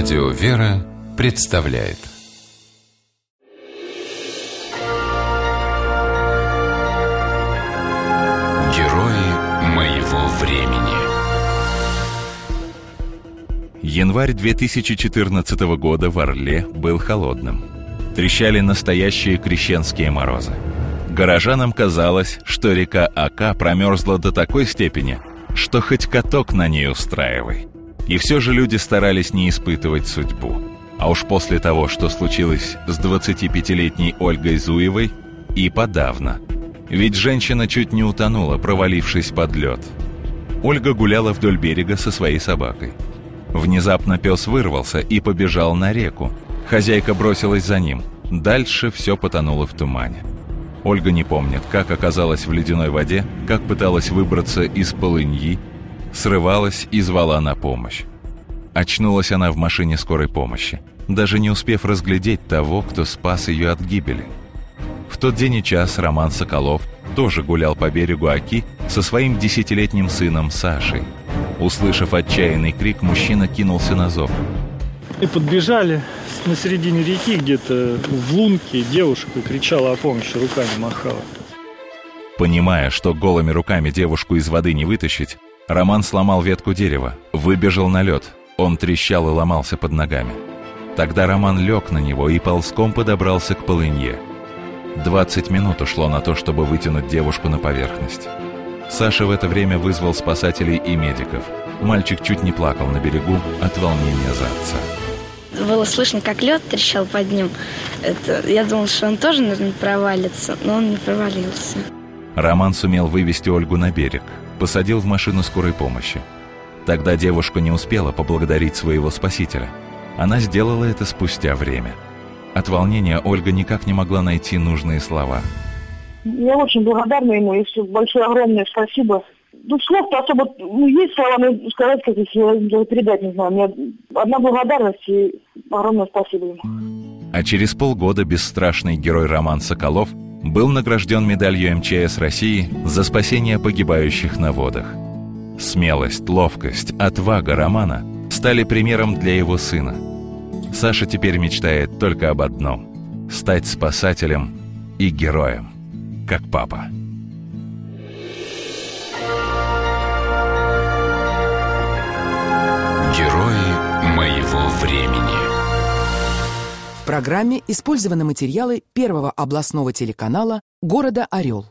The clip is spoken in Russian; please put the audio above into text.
Радио «Вера» представляет Герои моего времени Январь 2014 года в Орле был холодным. Трещали настоящие крещенские морозы. Горожанам казалось, что река Ака промерзла до такой степени, что хоть каток на ней устраивай – и все же люди старались не испытывать судьбу. А уж после того, что случилось с 25-летней Ольгой Зуевой, и подавно. Ведь женщина чуть не утонула, провалившись под лед. Ольга гуляла вдоль берега со своей собакой. Внезапно пес вырвался и побежал на реку. Хозяйка бросилась за ним. Дальше все потонуло в тумане. Ольга не помнит, как оказалась в ледяной воде, как пыталась выбраться из полыньи, срывалась и звала на помощь. Очнулась она в машине скорой помощи, даже не успев разглядеть того, кто спас ее от гибели. В тот день и час Роман Соколов тоже гулял по берегу Оки со своим десятилетним сыном Сашей. Услышав отчаянный крик, мужчина кинулся на зов. И подбежали на середине реки где-то в лунке девушка кричала о помощи, руками махала. Понимая, что голыми руками девушку из воды не вытащить, Роман сломал ветку дерева, выбежал на лед. Он трещал и ломался под ногами. Тогда Роман лег на него и ползком подобрался к полынье. 20 минут ушло на то, чтобы вытянуть девушку на поверхность. Саша в это время вызвал спасателей и медиков. Мальчик чуть не плакал на берегу от волнения за отца. Было слышно, как лед трещал под ним. Это, я думал, что он тоже, наверное, провалится, но он не провалился. Роман сумел вывести Ольгу на берег посадил в машину скорой помощи. Тогда девушка не успела поблагодарить своего спасителя. Она сделала это спустя время. От волнения Ольга никак не могла найти нужные слова. Я очень благодарна ему, и большое огромное спасибо. Ну, слов-то особо, ну, есть слова, но сказать, как их передать, не знаю. Мне одна благодарность и огромное спасибо ему. А через полгода бесстрашный герой Роман Соколов был награжден медалью МЧС России за спасение погибающих на водах. Смелость, ловкость, отвага Романа стали примером для его сына. Саша теперь мечтает только об одном – стать спасателем и героем, как папа. Герои моего времени программе использованы материалы Первого областного телеканала города Орел.